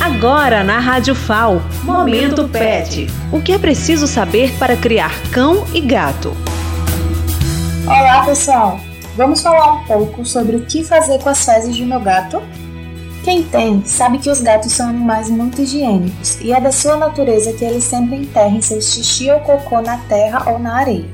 Agora na Rádio FAO, Momento Pet. O que é preciso saber para criar cão e gato? Olá, pessoal! Vamos falar um pouco sobre o que fazer com as fezes de meu gato? Quem tem sabe que os gatos são animais muito higiênicos e é da sua natureza que eles sempre enterrem seu xixi ou cocô na terra ou na areia.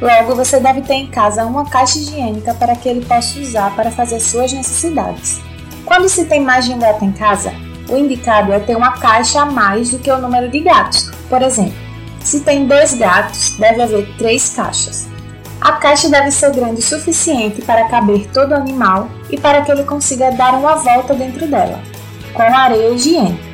Logo, você deve ter em casa uma caixa higiênica para que ele possa usar para fazer suas necessidades. Quando se tem mais de um gato em casa, o indicado é ter uma caixa a mais do que o número de gatos. Por exemplo, se tem dois gatos, deve haver três caixas. A caixa deve ser grande o suficiente para caber todo o animal e para que ele consiga dar uma volta dentro dela, com areia higiênica.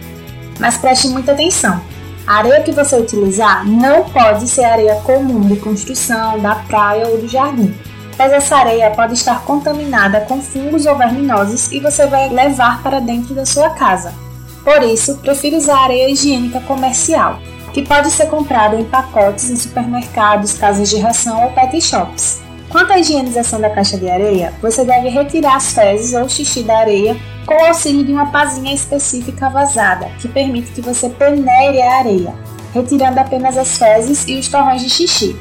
Mas preste muita atenção: a areia que você utilizar não pode ser areia comum de construção, da praia ou do jardim, pois essa areia pode estar contaminada com fungos ou verminosos e você vai levar para dentro da sua casa. Por isso, prefiro usar areia higiênica comercial, que pode ser comprada em pacotes em supermercados, casas de ração ou pet shops. Quanto à higienização da caixa de areia, você deve retirar as fezes ou xixi da areia com o auxílio de uma pazinha específica vazada, que permite que você peneire a areia, retirando apenas as fezes e os torrões de xixi.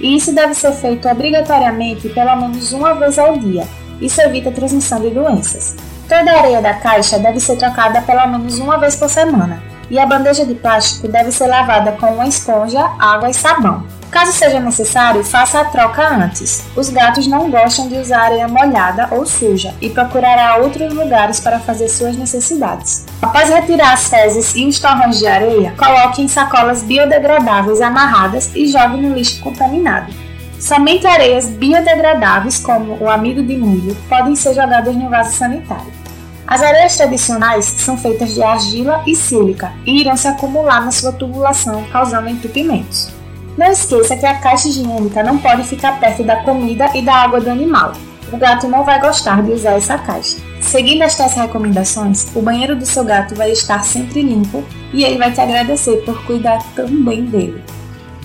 E isso deve ser feito obrigatoriamente pelo menos uma vez ao dia. Isso evita a transmissão de doenças. Toda a areia da caixa deve ser trocada pelo menos uma vez por semana, e a bandeja de plástico deve ser lavada com uma esponja, água e sabão. Caso seja necessário, faça a troca antes. Os gatos não gostam de usar areia molhada ou suja e procurará outros lugares para fazer suas necessidades. Após retirar as fezes e os torrões de areia, coloque em sacolas biodegradáveis amarradas e jogue no lixo contaminado. Somente areias biodegradáveis, como o amido de milho, podem ser jogadas no vaso sanitário. As areias tradicionais são feitas de argila e sílica e irão se acumular na sua tubulação, causando entupimentos. Não esqueça que a caixa higiênica não pode ficar perto da comida e da água do animal. O gato não vai gostar de usar essa caixa. Seguindo estas recomendações, o banheiro do seu gato vai estar sempre limpo e ele vai te agradecer por cuidar tão bem dele.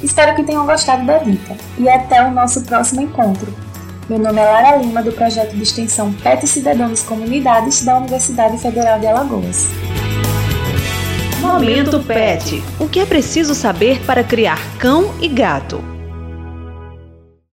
Espero que tenham gostado da dica e até o nosso próximo encontro. Meu nome é Lara Lima, do projeto de extensão PET Cidadãos Comunidades da Universidade Federal de Alagoas. Momento PET. O que é preciso saber para criar cão e gato?